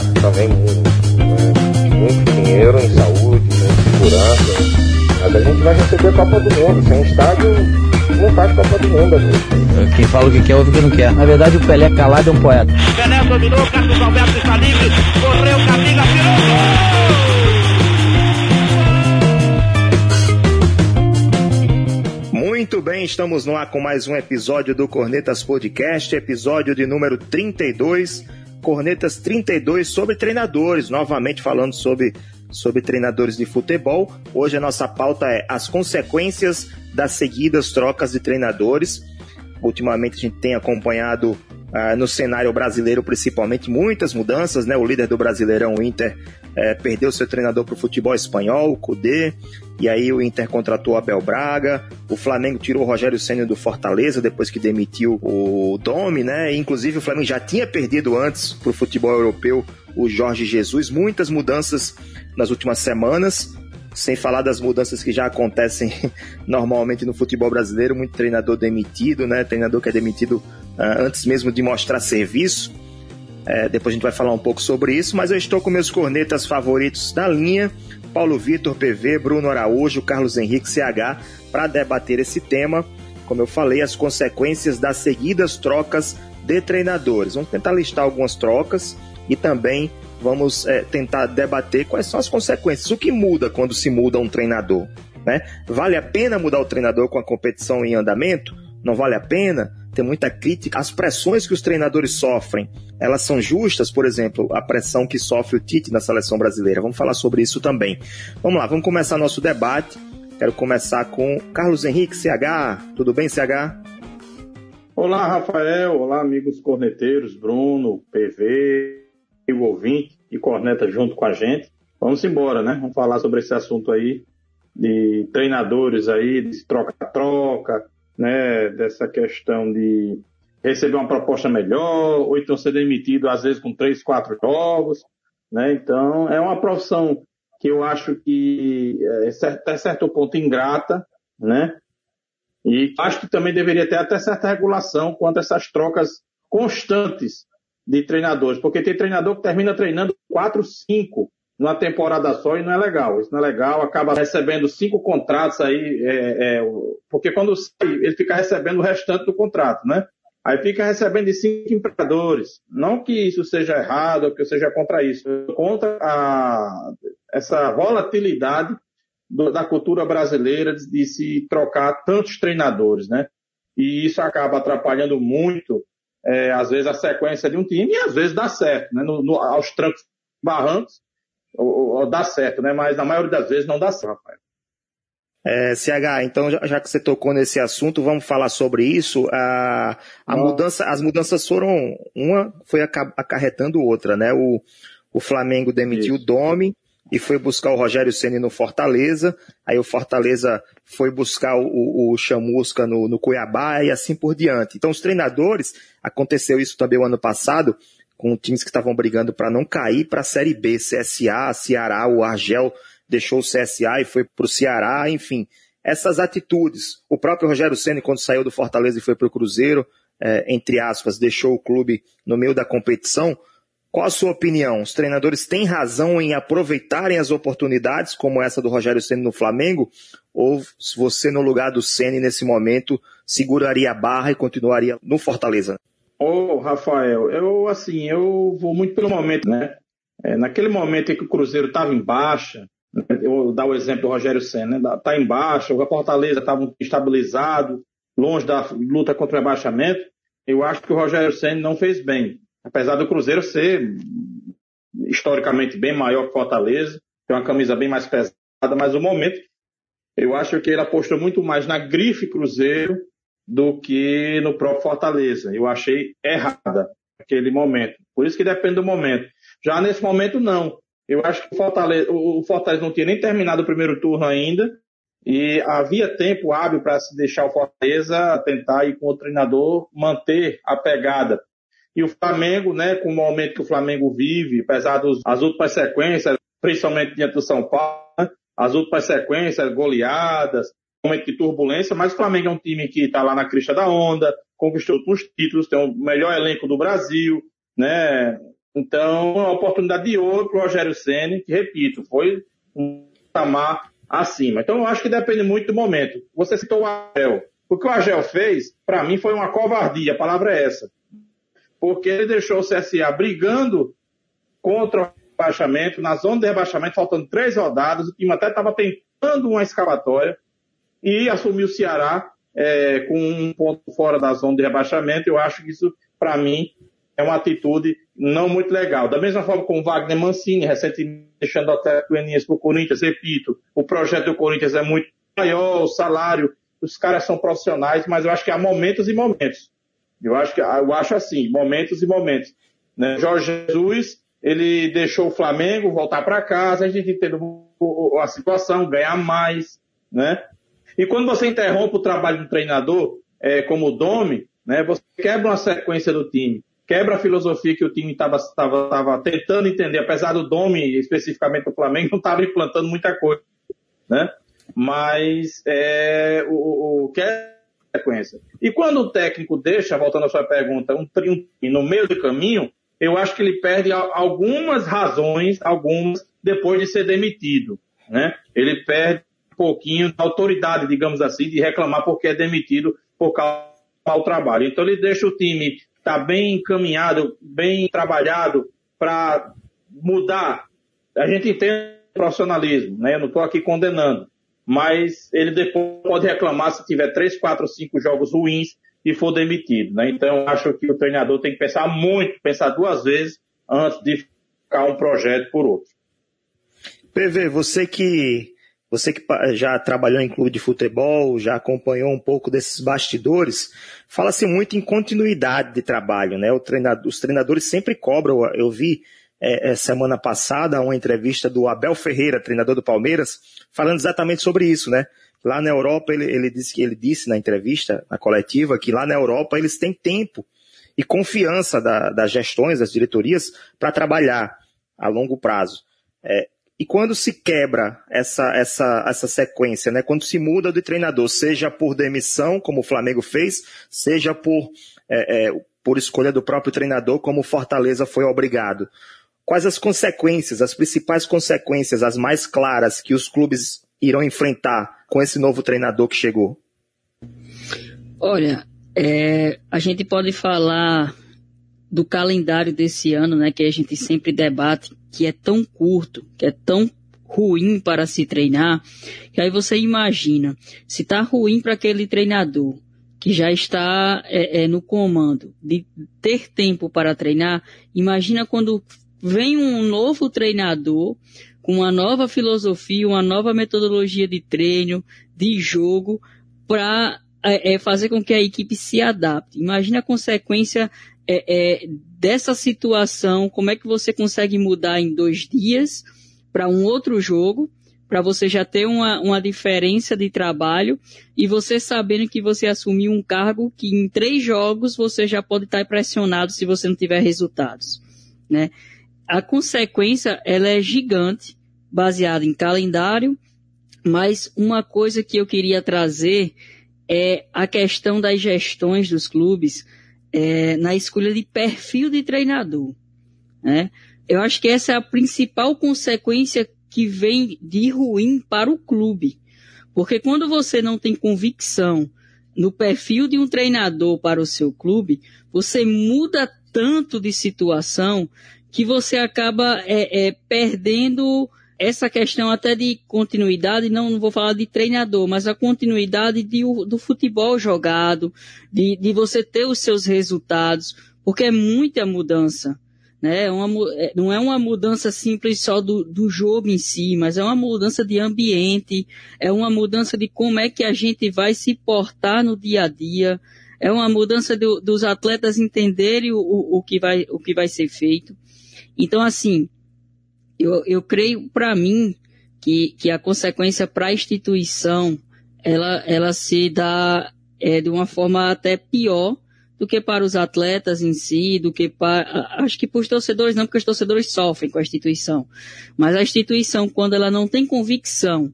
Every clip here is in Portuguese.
gasta também muito, né? muito dinheiro em saúde, em segurança. Mas a gente vai receber a Copa do Mundo. Sem estádio, não faz Copa do Mundo. Amigo. Quem fala o que quer, ouve o que não quer. Na verdade, o Pelé calado é um poeta. Pelé dominou, Carlos Alberto está livre, correu, Camila, tirou, gol! Muito bem, estamos no ar com mais um episódio do Cornetas Podcast, episódio de número 32, Cornetas 32 sobre treinadores, novamente falando sobre, sobre treinadores de futebol. Hoje a nossa pauta é as consequências das seguidas trocas de treinadores. Ultimamente a gente tem acompanhado uh, no cenário brasileiro, principalmente, muitas mudanças, né? O líder do Brasileirão, o Inter, uh, perdeu seu treinador para o futebol espanhol, o Cudê, e aí o Inter contratou Abel Braga, o Flamengo tirou o Rogério Senna do Fortaleza depois que demitiu o Domi, né? Inclusive o Flamengo já tinha perdido antes para o futebol europeu o Jorge Jesus, muitas mudanças nas últimas semanas sem falar das mudanças que já acontecem normalmente no futebol brasileiro, muito treinador demitido, né? Treinador que é demitido antes mesmo de mostrar serviço. É, depois a gente vai falar um pouco sobre isso, mas eu estou com meus cornetas favoritos da linha, Paulo Vitor, PV, Bruno Araújo, Carlos Henrique, CH, para debater esse tema. Como eu falei, as consequências das seguidas trocas de treinadores. Vamos tentar listar algumas trocas e também vamos é, tentar debater quais são as consequências. O que muda quando se muda um treinador? Né? Vale a pena mudar o treinador com a competição em andamento? Não vale a pena? Tem muita crítica. As pressões que os treinadores sofrem, elas são justas? Por exemplo, a pressão que sofre o Tite na seleção brasileira. Vamos falar sobre isso também. Vamos lá, vamos começar nosso debate. Quero começar com Carlos Henrique, CH. Tudo bem, CH? Olá, Rafael. Olá, amigos corneteiros, Bruno, PV, o ouvinte e corneta junto com a gente. Vamos embora, né? Vamos falar sobre esse assunto aí de treinadores aí, de troca-troca, né? Dessa questão de receber uma proposta melhor, ou então ser demitido às vezes com três, quatro jogos, né? Então é uma profissão que eu acho que é até certo ponto ingrata, né? E acho que também deveria ter até certa regulação quanto a essas trocas constantes de treinadores, porque tem treinador que termina treinando quatro, cinco numa temporada só e não é legal. Isso não é legal, acaba recebendo cinco contratos aí, é, é, porque quando sai, ele fica recebendo o restante do contrato, né? Aí fica recebendo de cinco empregadores. Não que isso seja errado ou que eu seja contra isso, contra a, essa volatilidade do, da cultura brasileira de, de se trocar tantos treinadores, né? E isso acaba atrapalhando muito é, às vezes, a sequência de um time e às vezes dá certo, né? No, no, aos trancos barrancos, ou, ou, dá certo, né? Mas na maioria das vezes não dá certo, Rafael. É, CH, então já, já, que você tocou nesse assunto, vamos falar sobre isso. A, a mudança, as mudanças foram, uma foi acarretando outra, né? O, o Flamengo demitiu isso. o Domi, e foi buscar o Rogério Ceni no Fortaleza. Aí o Fortaleza foi buscar o, o Chamusca no, no Cuiabá e assim por diante. Então os treinadores, aconteceu isso também o ano passado, com times que estavam brigando para não cair para a Série B, CSA, Ceará, o Argel deixou o CSA e foi para o Ceará, enfim. Essas atitudes, o próprio Rogério Ceni quando saiu do Fortaleza e foi para o Cruzeiro, é, entre aspas, deixou o clube no meio da competição, qual a sua opinião? Os treinadores têm razão em aproveitarem as oportunidades, como essa do Rogério Ceni no Flamengo? Ou se você, no lugar do Ceni nesse momento, seguraria a barra e continuaria no Fortaleza? Ô, oh, Rafael, eu assim, eu vou muito pelo momento, né? É, naquele momento em que o Cruzeiro estava em baixa, né? eu vou dar o exemplo do Rogério Senna, né? Tá em baixa, o Fortaleza estava estabilizado, longe da luta contra o rebaixamento. Eu acho que o Rogério Senna não fez bem apesar do Cruzeiro ser historicamente bem maior que Fortaleza, tem uma camisa bem mais pesada, mas o momento eu acho que ele apostou muito mais na grife Cruzeiro do que no próprio Fortaleza. Eu achei errada aquele momento. Por isso que depende do momento. Já nesse momento, não. Eu acho que o Fortaleza, o Fortaleza não tinha nem terminado o primeiro turno ainda e havia tempo hábil para se deixar o Fortaleza tentar ir com o treinador manter a pegada. E o Flamengo, né, com o momento que o Flamengo vive, apesar das últimas sequências, principalmente diante do São Paulo, né, as últimas sequências, goleadas, momento de turbulência, mas o Flamengo é um time que está lá na crista da onda, conquistou os títulos, tem o melhor elenco do Brasil, né? Então, uma oportunidade de ouro para o Rogério Senna, que, repito, foi um patamar acima. Então, eu acho que depende muito do momento. Você citou o Agel. O que o Agel fez, para mim, foi uma covardia, a palavra é essa. Porque ele deixou o CSA brigando contra o rebaixamento, na zona de rebaixamento, faltando três rodadas, o time até estava tentando uma escavatória, e assumiu o Ceará é, com um ponto fora da zona de rebaixamento. Eu acho que isso, para mim, é uma atitude não muito legal. Da mesma forma como Wagner Mancini, recentemente deixando o Atlético para o Corinthians, repito, o projeto do Corinthians é muito maior, o salário, os caras são profissionais, mas eu acho que há momentos e momentos. Eu acho que eu acho assim, momentos e momentos. Né? Jorge Jesus, ele deixou o Flamengo voltar para casa, a gente entende a situação, ganhar mais, né? E quando você interrompe o trabalho do treinador, é, como o Domi, né, você quebra uma sequência do time, quebra a filosofia que o time estava tentando entender, apesar do Domi, especificamente do Flamengo, não estava implantando muita coisa, né? Mas é, o, o, quebra a sequência. E quando o técnico deixa, voltando à sua pergunta, um, um no meio do caminho, eu acho que ele perde algumas razões, algumas, depois de ser demitido. Né? Ele perde pouquinho da autoridade, digamos assim, de reclamar porque é demitido por causa do trabalho. Então ele deixa o time tá bem encaminhado, bem trabalhado para mudar. A gente entende profissionalismo, né? Eu não estou aqui condenando. Mas ele depois pode reclamar se tiver três, quatro, cinco jogos ruins e for demitido, né? Então acho que o treinador tem que pensar muito, pensar duas vezes antes de ficar um projeto por outro. PV, você que você que já trabalhou em clube de futebol, já acompanhou um pouco desses bastidores, fala-se muito em continuidade de trabalho, né? Treinador, os treinadores sempre cobram. Eu vi é, é, semana passada uma entrevista do Abel Ferreira, treinador do Palmeiras, falando exatamente sobre isso, né? Lá na Europa, ele, ele disse que ele disse na entrevista, na coletiva, que lá na Europa eles têm tempo e confiança da, das gestões, das diretorias, para trabalhar a longo prazo. É, e quando se quebra essa, essa, essa sequência, né? quando se muda de treinador, seja por demissão, como o Flamengo fez, seja por, é, é, por escolha do próprio treinador, como o Fortaleza foi obrigado. Quais as consequências, as principais consequências, as mais claras que os clubes irão enfrentar com esse novo treinador que chegou? Olha, é, a gente pode falar do calendário desse ano, né, que a gente sempre debate, que é tão curto, que é tão ruim para se treinar, que aí você imagina, se está ruim para aquele treinador que já está é, é, no comando de ter tempo para treinar, imagina quando vem um novo treinador com uma nova filosofia, uma nova metodologia de treino, de jogo, para é, é, fazer com que a equipe se adapte. Imagina a consequência é, é, dessa situação, como é que você consegue mudar em dois dias para um outro jogo, para você já ter uma, uma diferença de trabalho e você sabendo que você assumiu um cargo que em três jogos você já pode estar pressionado se você não tiver resultados, né? A consequência, ela é gigante, baseada em calendário, mas uma coisa que eu queria trazer é a questão das gestões dos clubes, é, na escolha de perfil de treinador. Né? Eu acho que essa é a principal consequência que vem de ruim para o clube. Porque quando você não tem convicção no perfil de um treinador para o seu clube, você muda tanto de situação que você acaba é, é, perdendo essa questão até de continuidade, não, não vou falar de treinador, mas a continuidade de, do futebol jogado, de, de você ter os seus resultados, porque é muita mudança. Né? É uma, é, não é uma mudança simples só do, do jogo em si, mas é uma mudança de ambiente, é uma mudança de como é que a gente vai se portar no dia a dia, é uma mudança do, dos atletas entenderem o, o, o, que vai, o que vai ser feito. Então, assim, eu, eu creio, para mim, que, que a consequência para a instituição, ela, ela se dá é, de uma forma até pior do que para os atletas em si, do que para, acho que para os torcedores não, porque os torcedores sofrem com a instituição. Mas a instituição, quando ela não tem convicção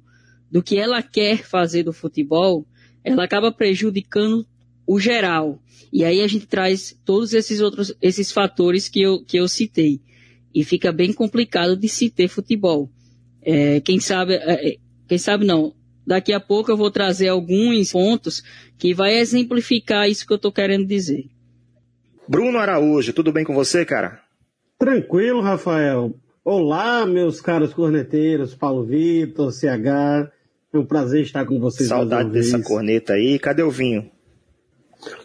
do que ela quer fazer do futebol, ela acaba prejudicando o geral. E aí a gente traz todos esses outros, esses fatores que eu, que eu citei. E fica bem complicado de se ter futebol. É, quem sabe, é, é, quem sabe não, daqui a pouco eu vou trazer alguns pontos que vai exemplificar isso que eu estou querendo dizer. Bruno Araújo, tudo bem com você, cara? Tranquilo, Rafael. Olá, meus caros corneteiros, Paulo Vitor, CH. É um prazer estar com vocês. Saudade dessa corneta aí. Cadê o vinho?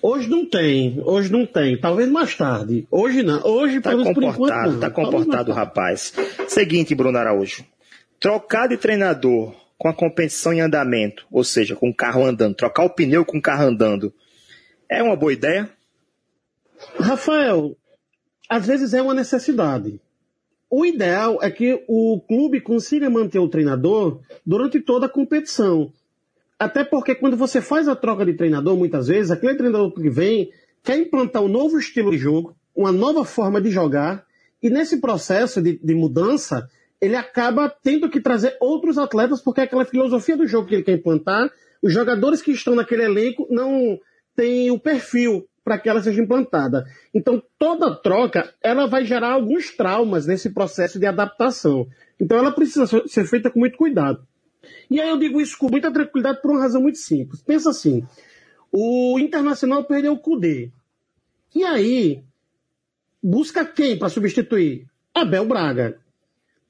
Hoje não tem, hoje não tem. Talvez mais tarde. Hoje não. Hoje, tá comportado, tá comportado, rapaz. Seguinte, Bruno Araújo. Trocar de treinador com a competição em andamento, ou seja, com o carro andando, trocar o pneu com o carro andando, é uma boa ideia? Rafael, às vezes é uma necessidade. O ideal é que o clube consiga manter o treinador durante toda a competição. Até porque quando você faz a troca de treinador, muitas vezes, aquele treinador que vem quer implantar um novo estilo de jogo, uma nova forma de jogar, e nesse processo de, de mudança, ele acaba tendo que trazer outros atletas, porque aquela filosofia do jogo que ele quer implantar, os jogadores que estão naquele elenco não têm o perfil para que ela seja implantada. Então, toda troca, ela vai gerar alguns traumas nesse processo de adaptação. Então, ela precisa ser feita com muito cuidado. E aí eu digo isso com muita tranquilidade por uma razão muito simples. Pensa assim, o Internacional perdeu o Cudê. E aí, busca quem para substituir? Abel Braga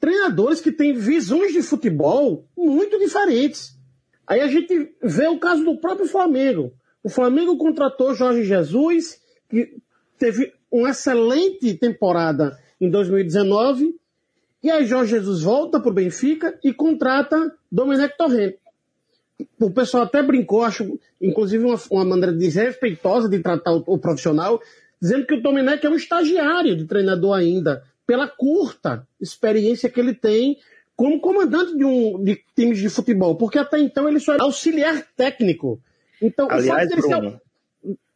treinadores que têm visões de futebol muito diferentes. Aí a gente vê o caso do próprio Flamengo. O Flamengo contratou Jorge Jesus, que teve uma excelente temporada em 2019, e aí Jorge Jesus volta para o Benfica e contrata Domenech Torrent. O pessoal até brincou, acho, inclusive uma, uma maneira desrespeitosa de tratar o, o profissional, dizendo que o Domenech é um estagiário de treinador ainda pela curta experiência que ele tem como comandante de, um, de times de futebol, porque até então ele só era auxiliar técnico. Então, Aliás, Bruno,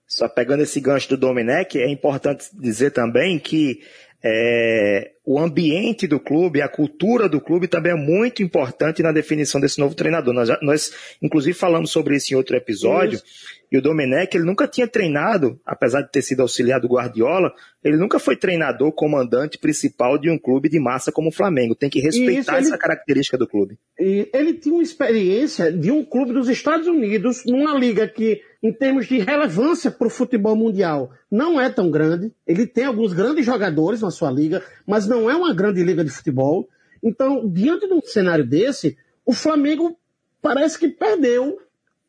só pegando esse gancho do Domenech, é importante dizer também que é, o ambiente do clube, a cultura do clube também é muito importante na definição desse novo treinador. Nós, nós inclusive, falamos sobre isso em outro episódio. Isso. E o Domenech, ele nunca tinha treinado, apesar de ter sido auxiliar do Guardiola, ele nunca foi treinador, comandante principal de um clube de massa como o Flamengo. Tem que respeitar isso, essa característica do clube. E ele tinha uma experiência de um clube dos Estados Unidos, numa liga que, em termos de relevância para o futebol mundial, não é tão grande. Ele tem alguns grandes jogadores na sua liga, mas não é uma grande liga de futebol. Então, diante de um cenário desse, o Flamengo parece que perdeu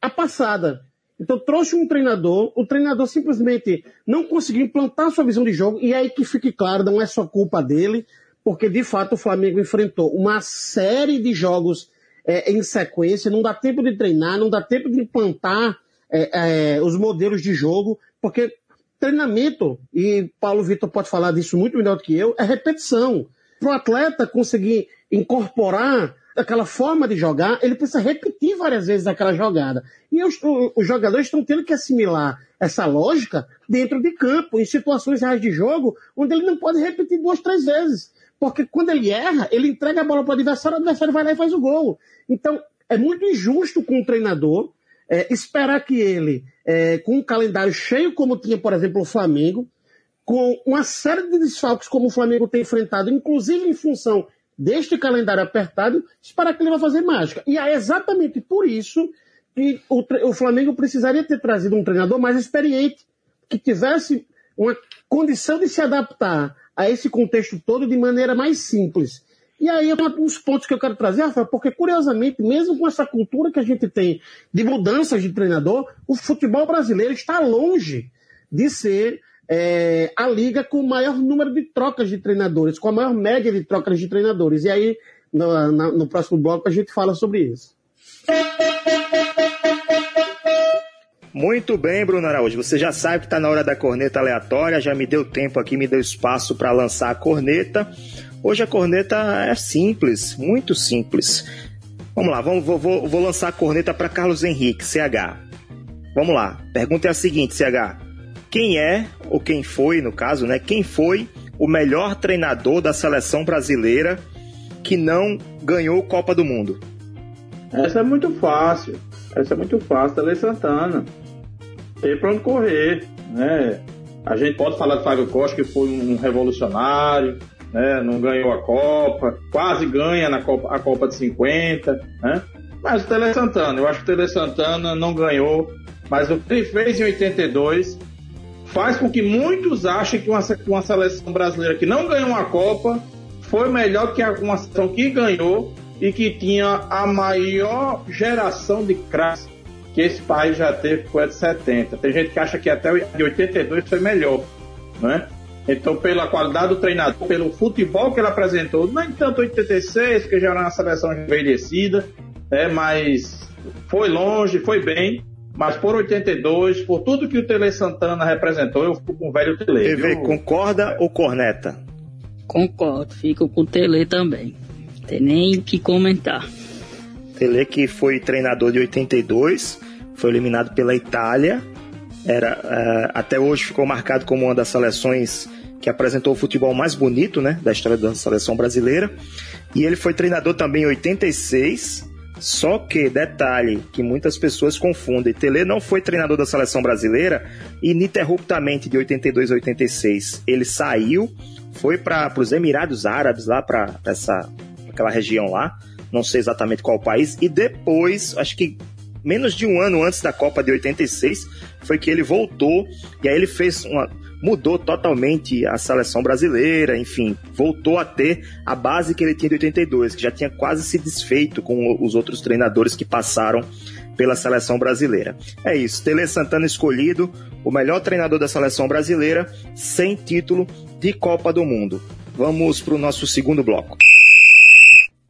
a passada. Então trouxe um treinador, o treinador simplesmente não conseguiu implantar sua visão de jogo, e aí que fique claro, não é só culpa dele, porque de fato o Flamengo enfrentou uma série de jogos é, em sequência, não dá tempo de treinar, não dá tempo de implantar é, é, os modelos de jogo, porque treinamento, e Paulo Vitor pode falar disso muito melhor do que eu, é repetição. Para o atleta conseguir incorporar aquela forma de jogar, ele precisa repetir várias vezes aquela jogada. E os, os jogadores estão tendo que assimilar essa lógica dentro de campo, em situações reais de jogo, onde ele não pode repetir duas, três vezes. Porque quando ele erra, ele entrega a bola para o adversário, o adversário vai lá e faz o gol. Então, é muito injusto com o treinador é, esperar que ele, é, com um calendário cheio como tinha, por exemplo, o Flamengo, com uma série de desfalques como o Flamengo tem enfrentado, inclusive em função deste calendário apertado, esperar que ele vai fazer mágica. E é exatamente por isso que o, o Flamengo precisaria ter trazido um treinador mais experiente, que tivesse uma condição de se adaptar a esse contexto todo de maneira mais simples. E aí, uns pontos que eu quero trazer, Rafael, porque curiosamente, mesmo com essa cultura que a gente tem de mudanças de treinador, o futebol brasileiro está longe de ser é, a liga com o maior número de trocas de treinadores, com a maior média de trocas de treinadores. E aí, no, no próximo bloco, a gente fala sobre isso. Muito bem, Bruno Araújo. Você já sabe que está na hora da corneta aleatória, já me deu tempo aqui, me deu espaço para lançar a corneta. Hoje a corneta é simples, muito simples. Vamos lá, vamos, vou, vou, vou lançar a corneta para Carlos Henrique, CH. Vamos lá, pergunta é a seguinte, CH quem é, ou quem foi, no caso, né? Quem foi o melhor treinador da seleção brasileira que não ganhou Copa do Mundo? Essa é muito fácil. Essa é muito fácil. Tele Santana. Tem pra onde correr, né? A gente pode falar de Fábio Costa, que foi um revolucionário, né? não ganhou a Copa, quase ganha na Copa, a Copa de 50, né? Mas o Tele Santana, eu acho que o Tele Santana não ganhou, mas o que ele fez em 82 faz com que muitos achem que uma, uma seleção brasileira que não ganhou uma Copa foi melhor que uma seleção que ganhou e que tinha a maior geração de craques que esse país já teve, foi a de 70. Tem gente que acha que até de 82 foi melhor, né? Então, pela qualidade do treinador, pelo futebol que ele apresentou, nem tanto 86, porque já era uma seleção envelhecida, é, mas foi longe, foi bem. Mas por 82, por tudo que o Tele Santana representou, eu fico com o velho Tele. TV, concorda ou corneta? Concordo, fico com o Tele também. Tem nem o que comentar. Tele que foi treinador de 82, foi eliminado pela Itália. Era, uh, até hoje ficou marcado como uma das seleções que apresentou o futebol mais bonito né, da história da seleção brasileira. E ele foi treinador também em 86, só que, detalhe, que muitas pessoas confundem, Tele não foi treinador da seleção brasileira ininterruptamente de 82 a 86. Ele saiu, foi para os Emirados Árabes, lá para essa aquela região lá, não sei exatamente qual país, e depois, acho que menos de um ano antes da Copa de 86, foi que ele voltou e aí ele fez uma mudou totalmente a seleção brasileira, enfim, voltou a ter a base que ele tinha de 82, que já tinha quase se desfeito com os outros treinadores que passaram pela seleção brasileira. É isso, Tele Santana escolhido, o melhor treinador da seleção brasileira, sem título de Copa do Mundo. Vamos para o nosso segundo bloco.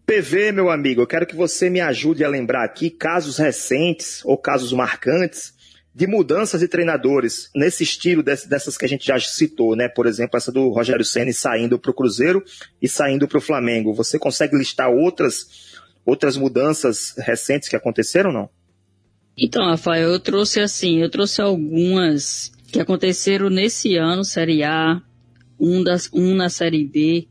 PV, meu amigo, eu quero que você me ajude a lembrar aqui casos recentes ou casos marcantes de mudanças de treinadores nesse estilo dessas que a gente já citou, né? Por exemplo, essa do Rogério Ceni saindo para o Cruzeiro e saindo para o Flamengo. Você consegue listar outras outras mudanças recentes que aconteceram, não? Então, Rafael, eu trouxe assim, eu trouxe algumas que aconteceram nesse ano, Série A, um, das, um na Série B,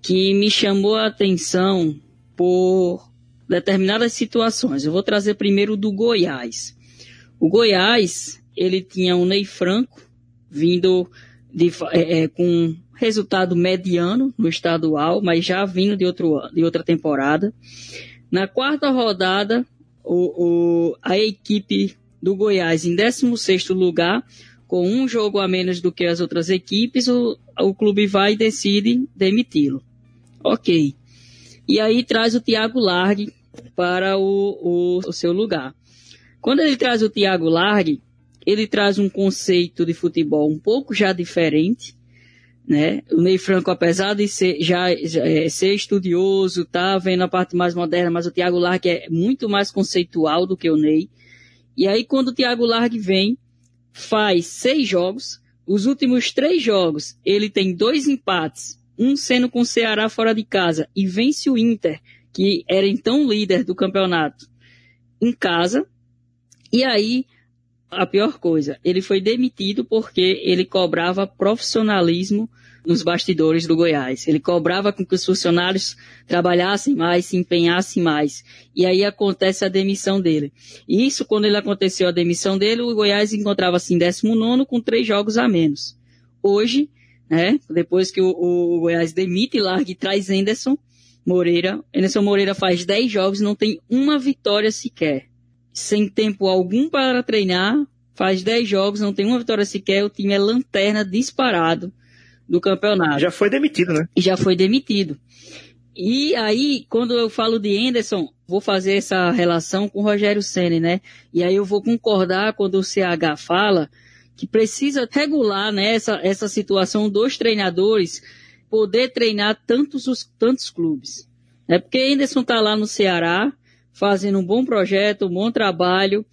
que me chamou a atenção por determinadas situações. Eu vou trazer primeiro do Goiás. O Goiás, ele tinha o Ney Franco, vindo de, é, é, com resultado mediano no estadual, mas já vindo de, outro, de outra temporada. Na quarta rodada, o, o, a equipe do Goiás em 16 lugar, com um jogo a menos do que as outras equipes, o, o clube vai e decide demiti-lo. Ok. E aí traz o Thiago Largue para o, o, o seu lugar. Quando ele traz o Thiago Largue, ele traz um conceito de futebol um pouco já diferente, né? O Ney Franco, apesar de ser, já, já é, ser estudioso, tá vendo a parte mais moderna, mas o Thiago Largue é muito mais conceitual do que o Ney. E aí, quando o Thiago Largue vem, faz seis jogos, os últimos três jogos, ele tem dois empates, um sendo com o Ceará fora de casa, e vence o Inter, que era então líder do campeonato, em casa, e aí, a pior coisa, ele foi demitido porque ele cobrava profissionalismo nos bastidores do Goiás. Ele cobrava que os funcionários trabalhassem mais, se empenhassem mais. E aí acontece a demissão dele. E isso, quando ele aconteceu a demissão dele, o Goiás encontrava-se em 19 com três jogos a menos. Hoje, né, depois que o, o Goiás demite, larga e traz Anderson Moreira, Anderson Moreira faz 10 jogos e não tem uma vitória sequer sem tempo algum para treinar, faz 10 jogos, não tem uma vitória sequer, o time é lanterna disparado do campeonato. Já foi demitido, né? Já foi demitido. E aí, quando eu falo de Anderson, vou fazer essa relação com o Rogério Senna, né? E aí eu vou concordar quando o CH fala que precisa regular né, essa, essa situação dos treinadores poder treinar tantos, os, tantos clubes. É porque Anderson está lá no Ceará, fazendo um bom projeto, um bom trabalho,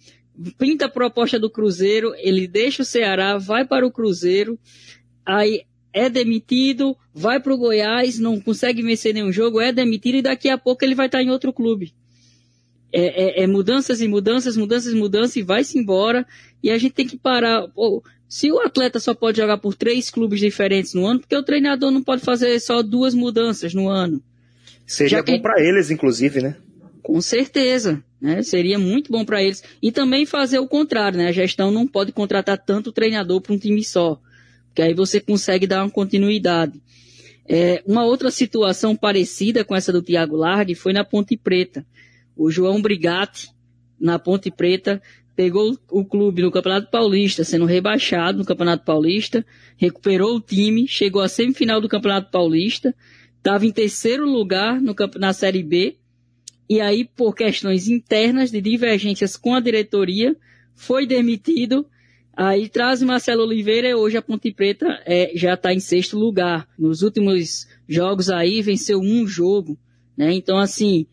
pinta a proposta do Cruzeiro, ele deixa o Ceará, vai para o Cruzeiro, aí é demitido, vai para o Goiás, não consegue vencer nenhum jogo, é demitido e daqui a pouco ele vai estar em outro clube. É, é, é mudanças e mudanças, mudanças e mudanças e vai-se embora e a gente tem que parar. Pô, se o atleta só pode jogar por três clubes diferentes no ano, porque o treinador não pode fazer só duas mudanças no ano? Seria bom para eles, inclusive, né? Com certeza, né? Seria muito bom para eles. E também fazer o contrário, né? A gestão não pode contratar tanto treinador para um time só, porque aí você consegue dar uma continuidade. É, uma outra situação parecida com essa do Tiago Largue foi na Ponte Preta. O João Brigatti, na Ponte Preta, pegou o clube no Campeonato Paulista, sendo rebaixado no Campeonato Paulista, recuperou o time, chegou à semifinal do Campeonato Paulista, estava em terceiro lugar no, na Série B, e aí, por questões internas de divergências com a diretoria, foi demitido Aí traz Marcelo Oliveira e hoje a Ponte Preta é, já está em sexto lugar. Nos últimos jogos aí venceu um jogo, né? Então assim,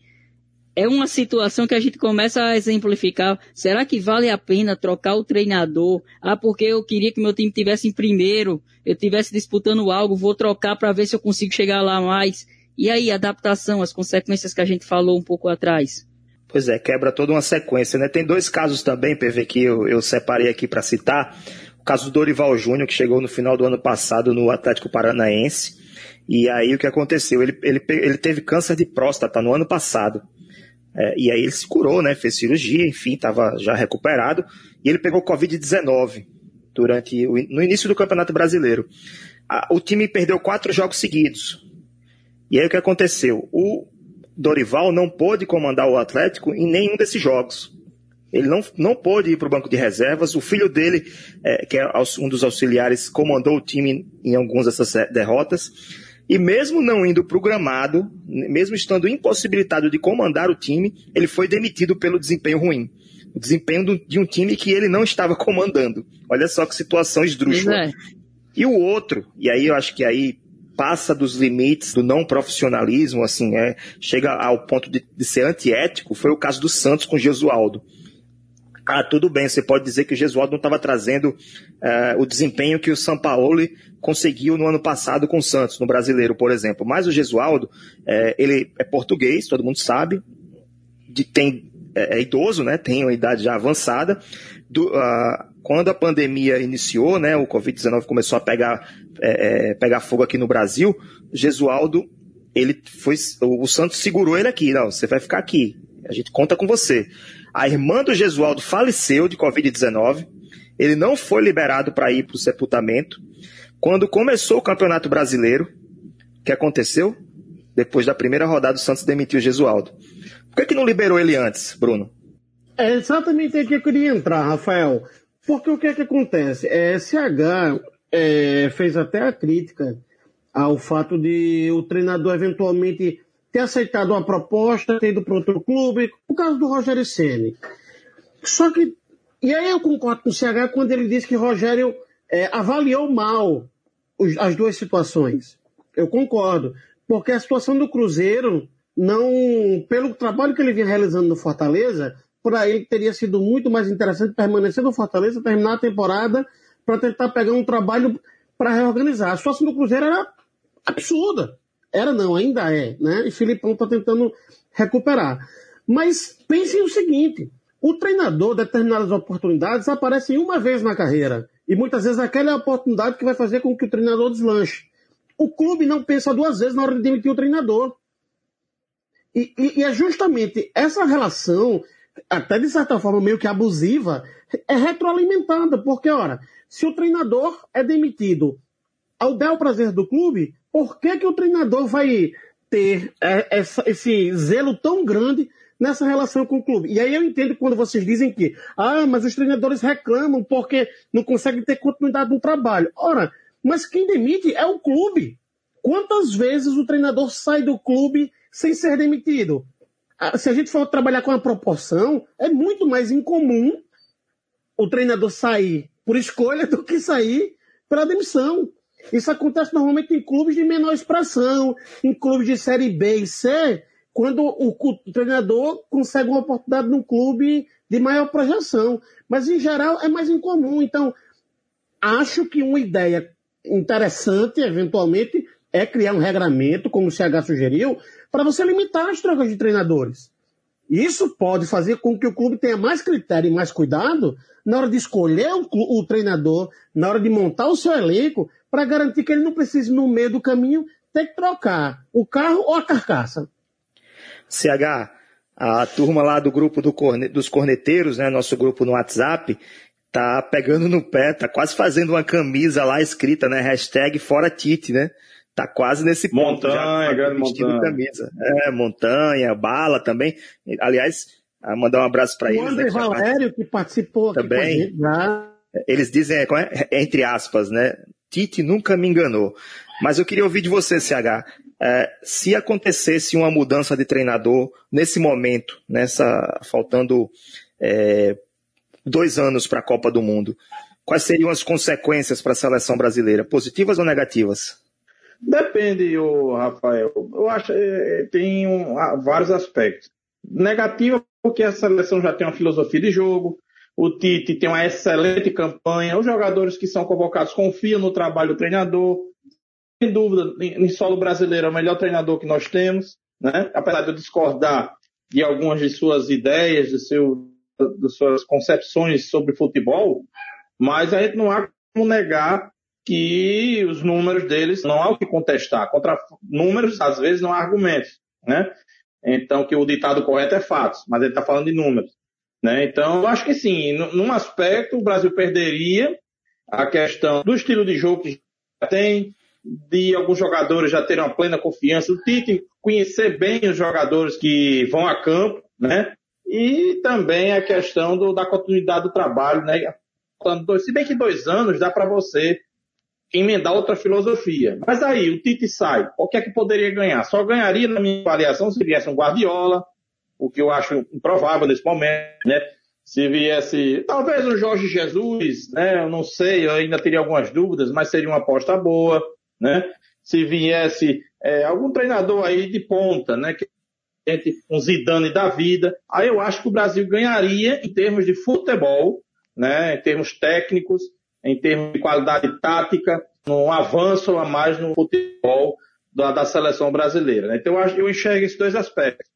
é uma situação que a gente começa a exemplificar. Será que vale a pena trocar o treinador? Ah, porque eu queria que meu time tivesse em primeiro, eu estivesse disputando algo, vou trocar para ver se eu consigo chegar lá mais. E aí, adaptação, as consequências que a gente falou um pouco atrás. Pois é, quebra toda uma sequência, né? Tem dois casos também, PV, que eu, eu separei aqui para citar. O caso do Dorival Júnior, que chegou no final do ano passado no Atlético Paranaense. E aí o que aconteceu? Ele, ele, ele teve câncer de próstata no ano passado. É, e aí ele se curou, né? Fez cirurgia, enfim, estava já recuperado. E ele pegou Covid-19 durante o, no início do Campeonato Brasileiro. A, o time perdeu quatro jogos seguidos. E aí o que aconteceu? O Dorival não pôde comandar o Atlético em nenhum desses jogos. Ele não, não pôde ir para o banco de reservas. O filho dele, é, que é um dos auxiliares, comandou o time em algumas dessas derrotas. E mesmo não indo para o gramado, mesmo estando impossibilitado de comandar o time, ele foi demitido pelo desempenho ruim. O desempenho de um time que ele não estava comandando. Olha só que situação esdrúxula. É. E o outro, e aí eu acho que aí passa dos limites do não profissionalismo, assim, é, chega ao ponto de, de ser antiético, foi o caso do Santos com Gesualdo. Ah, tudo bem, você pode dizer que o Gesualdo não estava trazendo uh, o desempenho que o São Paulo conseguiu no ano passado com o Santos, no brasileiro, por exemplo. Mas o Gesualdo, é, ele é português, todo mundo sabe, de, tem, é, é, idoso, né, tem uma idade já avançada. Do, uh, quando a pandemia iniciou, né, o Covid-19 começou a pegar é, é, pegar fogo aqui no Brasil, Gesualdo, ele foi, o Santos segurou ele aqui, não, você vai ficar aqui, a gente conta com você. A irmã do Gesualdo faleceu de Covid-19, ele não foi liberado para ir para o sepultamento. Quando começou o Campeonato Brasileiro, o que aconteceu? Depois da primeira rodada, o Santos demitiu o Gesualdo. Por que, que não liberou ele antes, Bruno? É exatamente aí que eu queria entrar, Rafael. Porque o que é que acontece? É, SH é, fez até a crítica ao fato de o treinador eventualmente ter aceitado uma proposta, ter ido para outro clube, o caso do Rogério Ceni. Só que, e aí eu concordo com o CH quando ele diz que Rogério é, avaliou mal os, as duas situações. Eu concordo, porque a situação do Cruzeiro não, pelo trabalho que ele vinha realizando no Fortaleza, para ele teria sido muito mais interessante permanecer no Fortaleza, terminar a temporada para tentar pegar um trabalho para reorganizar. A situação do Cruzeiro era absurda. Era não, ainda é, né? E Filipão está tentando recuperar. Mas pensem o seguinte: o treinador, determinadas oportunidades, aparecem uma vez na carreira. E muitas vezes aquela é a oportunidade que vai fazer com que o treinador deslanche. O clube não pensa duas vezes na hora de demitir o treinador. E, e, e é justamente essa relação, até de certa forma meio que abusiva, é retroalimentada. Porque, ora, se o treinador é demitido ao bel prazer do clube, por que, que o treinador vai ter é, essa, esse zelo tão grande nessa relação com o clube? E aí eu entendo quando vocês dizem que, ah, mas os treinadores reclamam porque não conseguem ter continuidade no trabalho. Ora, mas quem demite é o clube. Quantas vezes o treinador sai do clube sem ser demitido? Ah, se a gente for trabalhar com a proporção, é muito mais incomum o treinador sair por escolha do que sair pela demissão. Isso acontece normalmente em clubes de menor expressão, em clubes de série B e C, quando o, treinador consegue uma oportunidade num clube de maior projeção. Mas em geral é mais incomum. Então, acho que uma ideia interessante, eventualmente, é criar um regramento, como o CH sugeriu, para você limitar as trocas de treinadores. Isso pode fazer com que o clube tenha mais critério e mais cuidado na hora de escolher o, o treinador, na hora de montar o seu elenco, para garantir que ele não precise, no meio do caminho, ter que trocar o carro ou a carcaça. CH, a turma lá do grupo do corne, dos corneteiros, né, nosso grupo no WhatsApp, tá pegando no pé, tá quase fazendo uma camisa lá escrita, né, hashtag fora Tite, né? tá quase nesse ponto. Montanha, já, grande montanha. Camisa. É, montanha, bala também. Aliás, mandar um abraço para eles. O André né, Valério, que participou também. Eles dizem, é, é, entre aspas, né? Tite nunca me enganou. Mas eu queria ouvir de você, CH. É, se acontecesse uma mudança de treinador nesse momento, nessa faltando é, dois anos para a Copa do Mundo, quais seriam as consequências para a seleção brasileira, positivas ou negativas? Depende, o Rafael. Eu acho que é, tem um, vários aspectos. Negativa porque a seleção já tem uma filosofia de jogo, o Tite tem uma excelente campanha, os jogadores que são convocados confiam no trabalho do treinador. Sem dúvida, em solo brasileiro é o melhor treinador que nós temos, né? apesar de eu discordar de algumas de suas ideias, de, seu, de suas concepções sobre futebol, mas a gente não há como negar que os números deles não há o que contestar. Contra números, às vezes, não há argumentos. Né? Então, que o ditado correto é fatos, mas ele está falando de números. Né? Então, eu acho que sim, num aspecto, o Brasil perderia a questão do estilo de jogo que já tem, de alguns jogadores já terem uma plena confiança, o Tite conhecer bem os jogadores que vão a campo, né? E também a questão do, da continuidade do trabalho, né? Se bem que dois anos dá para você emendar outra filosofia. Mas aí, o Tite sai, o que é que poderia ganhar? Só ganharia, na minha avaliação, se viesse um Guardiola, o que eu acho improvável nesse momento, né? Se viesse, talvez o Jorge Jesus, né? Eu não sei, eu ainda teria algumas dúvidas, mas seria uma aposta boa, né? Se viesse é, algum treinador aí de ponta, né? Que um Zidane da vida, aí eu acho que o Brasil ganharia em termos de futebol, né? Em termos técnicos, em termos de qualidade tática, um avanço a mais no futebol da, da seleção brasileira. Né? Então eu, eu enxergo esses dois aspectos.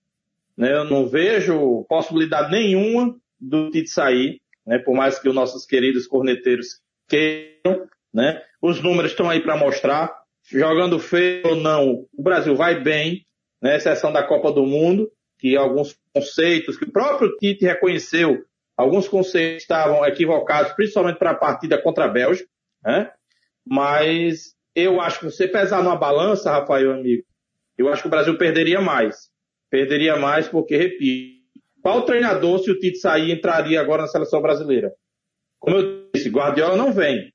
Né? Eu não vejo possibilidade nenhuma do Tite sair, né? por mais que os nossos queridos corneteiros queiram. Né? Os números estão aí para mostrar. Jogando feio ou não, o Brasil vai bem, né? exceção da Copa do Mundo, que alguns conceitos que o próprio Tite reconheceu, alguns conceitos estavam equivocados, principalmente para a partida contra a Bélgica. Né? Mas eu acho que você pesar numa balança, Rafael, amigo, eu acho que o Brasil perderia mais. Perderia mais porque, repito, qual treinador, se o Tite sair, entraria agora na seleção brasileira? Como eu disse, Guardiola não vem.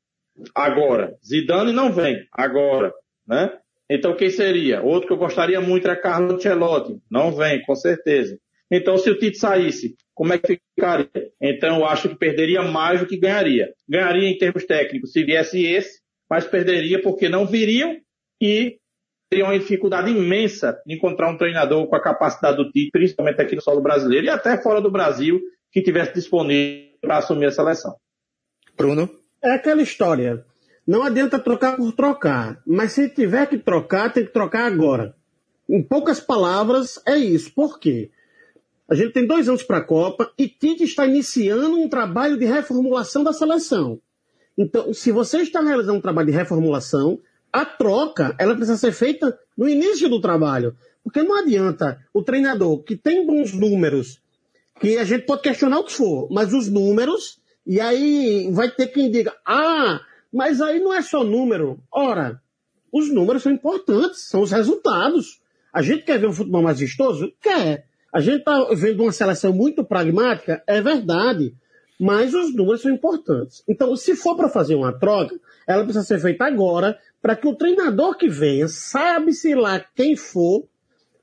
Agora. Zidane não vem. Agora. Né? Então quem seria? Outro que eu gostaria muito era Carlo Ancelotti. Não vem, com certeza. Então se o Tite saísse, como é que ficaria? Então eu acho que perderia mais do que ganharia. Ganharia em termos técnicos se viesse esse, mas perderia porque não viriam e teria uma dificuldade imensa de encontrar um treinador com a capacidade do Tite, principalmente aqui no solo brasileiro e até fora do Brasil, que tivesse disponível para assumir a seleção. Bruno? É aquela história. Não adianta trocar por trocar, mas se tiver que trocar, tem que trocar agora. Em poucas palavras, é isso. Por quê? A gente tem dois anos para a Copa e Tite está iniciando um trabalho de reformulação da seleção. Então, se você está realizando um trabalho de reformulação, a troca ela precisa ser feita no início do trabalho. Porque não adianta o treinador que tem bons números, que a gente pode questionar o que for, mas os números, e aí vai ter quem diga, ah, mas aí não é só número. Ora, os números são importantes, são os resultados. A gente quer ver um futebol mais vistoso? Quer. A gente está vendo uma seleção muito pragmática? É verdade. Mas os números são importantes. Então, se for para fazer uma troca, ela precisa ser feita agora, para que o treinador que venha, sabe-se lá quem for,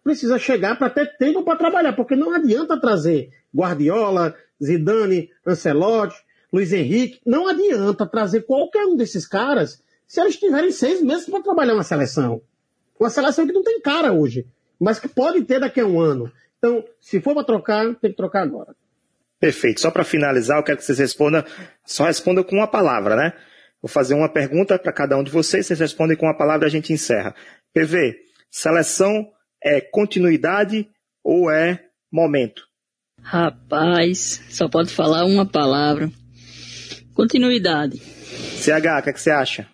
precisa chegar para ter tempo para trabalhar, porque não adianta trazer Guardiola, Zidane, Ancelotti, Luiz Henrique, não adianta trazer qualquer um desses caras se eles tiverem seis meses para trabalhar uma seleção. Uma seleção que não tem cara hoje, mas que pode ter daqui a um ano. Então, se for para trocar, tem que trocar agora. Perfeito. Só para finalizar, eu quero que vocês respondam, só respondam com uma palavra, né? Vou fazer uma pergunta para cada um de vocês, vocês respondem com uma palavra e a gente encerra. PV, seleção é continuidade ou é momento? Rapaz, só pode falar uma palavra. Continuidade. CH, o que, é que você acha?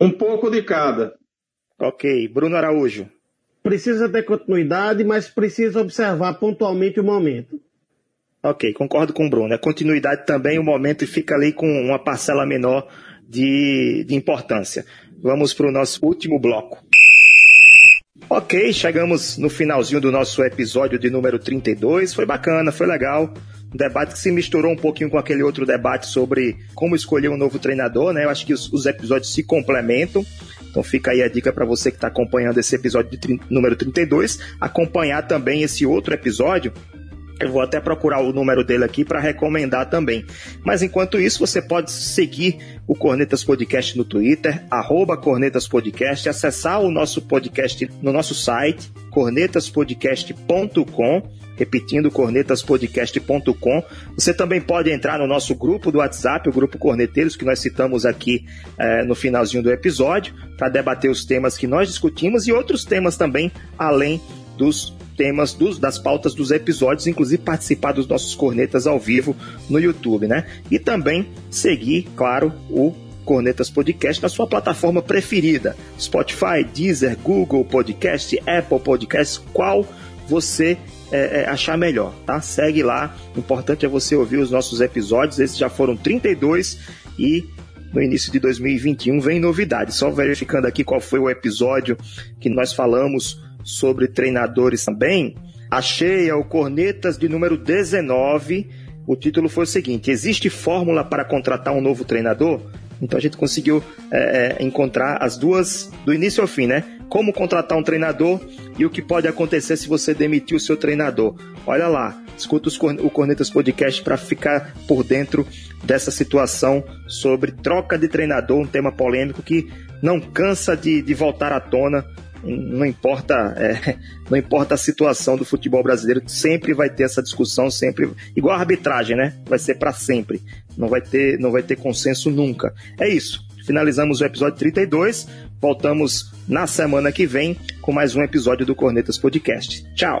Um pouco de cada. Ok. Bruno Araújo. Precisa ter continuidade, mas precisa observar pontualmente o momento. Ok, concordo com o Bruno. É continuidade também o momento fica ali com uma parcela menor de, de importância. vamos para o nosso último bloco. Ok, chegamos no finalzinho do nosso episódio de número 32. Foi bacana, foi legal. Um debate que se misturou um pouquinho com aquele outro debate sobre como escolher um novo treinador, né? Eu acho que os, os episódios se complementam. Então fica aí a dica para você que está acompanhando esse episódio de número 32, acompanhar também esse outro episódio eu vou até procurar o número dele aqui para recomendar também. Mas enquanto isso, você pode seguir o Cornetas Podcast no Twitter, arroba Cornetas Podcast, acessar o nosso podcast no nosso site, cornetaspodcast.com, repetindo, cornetaspodcast.com. Você também pode entrar no nosso grupo do WhatsApp, o Grupo Corneteiros, que nós citamos aqui é, no finalzinho do episódio, para debater os temas que nós discutimos e outros temas também, além dos temas dos, das pautas dos episódios, inclusive participar dos nossos cornetas ao vivo no YouTube, né? E também seguir, claro, o Cornetas Podcast na sua plataforma preferida: Spotify, Deezer, Google Podcast, Apple Podcast, qual você é, é, achar melhor, tá? Segue lá. O importante é você ouvir os nossos episódios. Esses já foram 32 e no início de 2021 vem novidade. Só verificando aqui qual foi o episódio que nós falamos sobre treinadores também, achei o Cornetas de número 19. O título foi o seguinte: Existe fórmula para contratar um novo treinador? Então a gente conseguiu é, é, encontrar as duas, do início ao fim, né? Como contratar um treinador e o que pode acontecer se você demitir o seu treinador. Olha lá, escuta os, o Cornetas Podcast para ficar por dentro dessa situação sobre troca de treinador, um tema polêmico que não cansa de, de voltar à tona não importa, é, não importa a situação do futebol brasileiro, sempre vai ter essa discussão, sempre igual a arbitragem, né? Vai ser para sempre. Não vai ter, não vai ter consenso nunca. É isso. Finalizamos o episódio 32. Voltamos na semana que vem com mais um episódio do Cornetas Podcast. Tchau.